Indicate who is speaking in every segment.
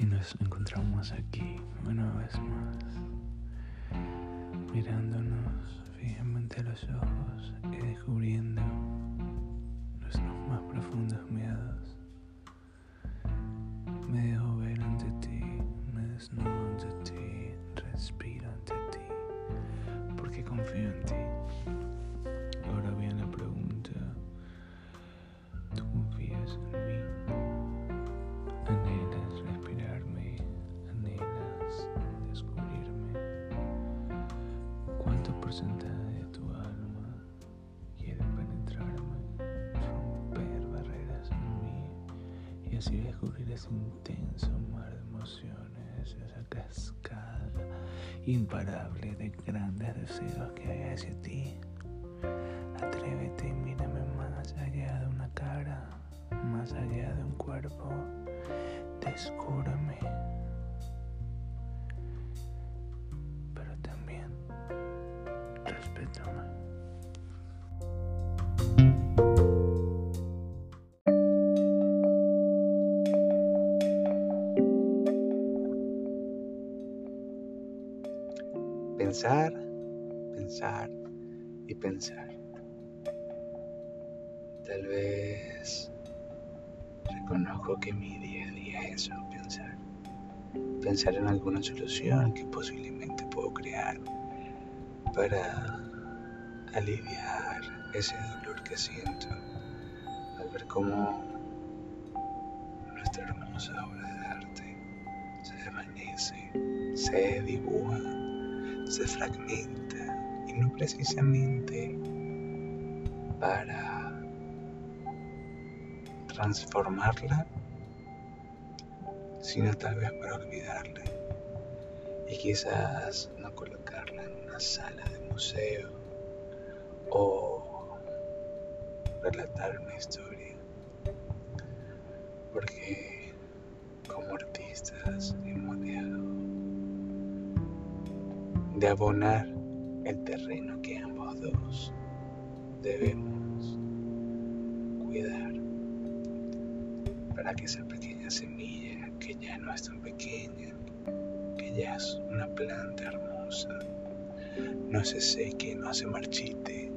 Speaker 1: Y nos encontramos aquí una vez más, mirándonos fijamente a los ojos y descubriendo nuestros más profundos miedos. Me dejo ver ante ti, me desnudo ante ti, respiro ante ti, porque confío en ti. Ahora viene la pregunta, ¿tú confías en mí? Porcentaje de tu alma quiere penetrarme, romper barreras en mí y así descubrir ese intenso mar de emociones, esa cascada imparable de grandes deseos que hay hacia ti? Atrévete y mírame más allá de una cara, más allá de un cuerpo. Descúbreme.
Speaker 2: Pensar, pensar y pensar. Tal vez reconozco que mi día a día es pensar. Pensar en alguna solución que posiblemente puedo crear para aliviar ese dolor que siento al ver cómo nuestra hermosa obra de arte se desvanece, se dibuja, se fragmenta y no precisamente para transformarla, sino tal vez para olvidarla y quizás no colocarla en una sala de museo o relatar una historia. Porque como artistas de abonar el terreno que ambos dos debemos cuidar para que esa pequeña semilla que ya no es tan pequeña, que ya es una planta hermosa, no se seque, no se marchite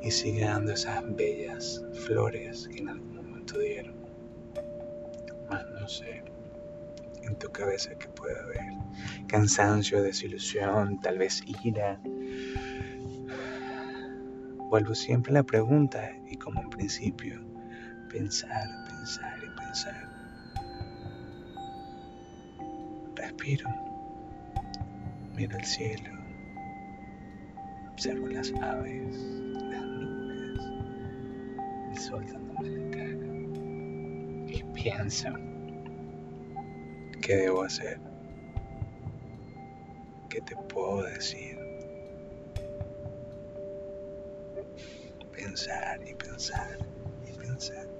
Speaker 2: y siga dando esas bellas flores que en algún momento dieron. Más no sé, en tu cabeza que puede haber cansancio, desilusión, tal vez ira. Vuelvo siempre a la pregunta y como en principio, pensar, pensar y pensar. Respiro, miro el cielo, observo las aves, las nubes, el sol dándome la cara y pienso qué debo hacer, qué te puedo decir. Pensar y pensar y pensar.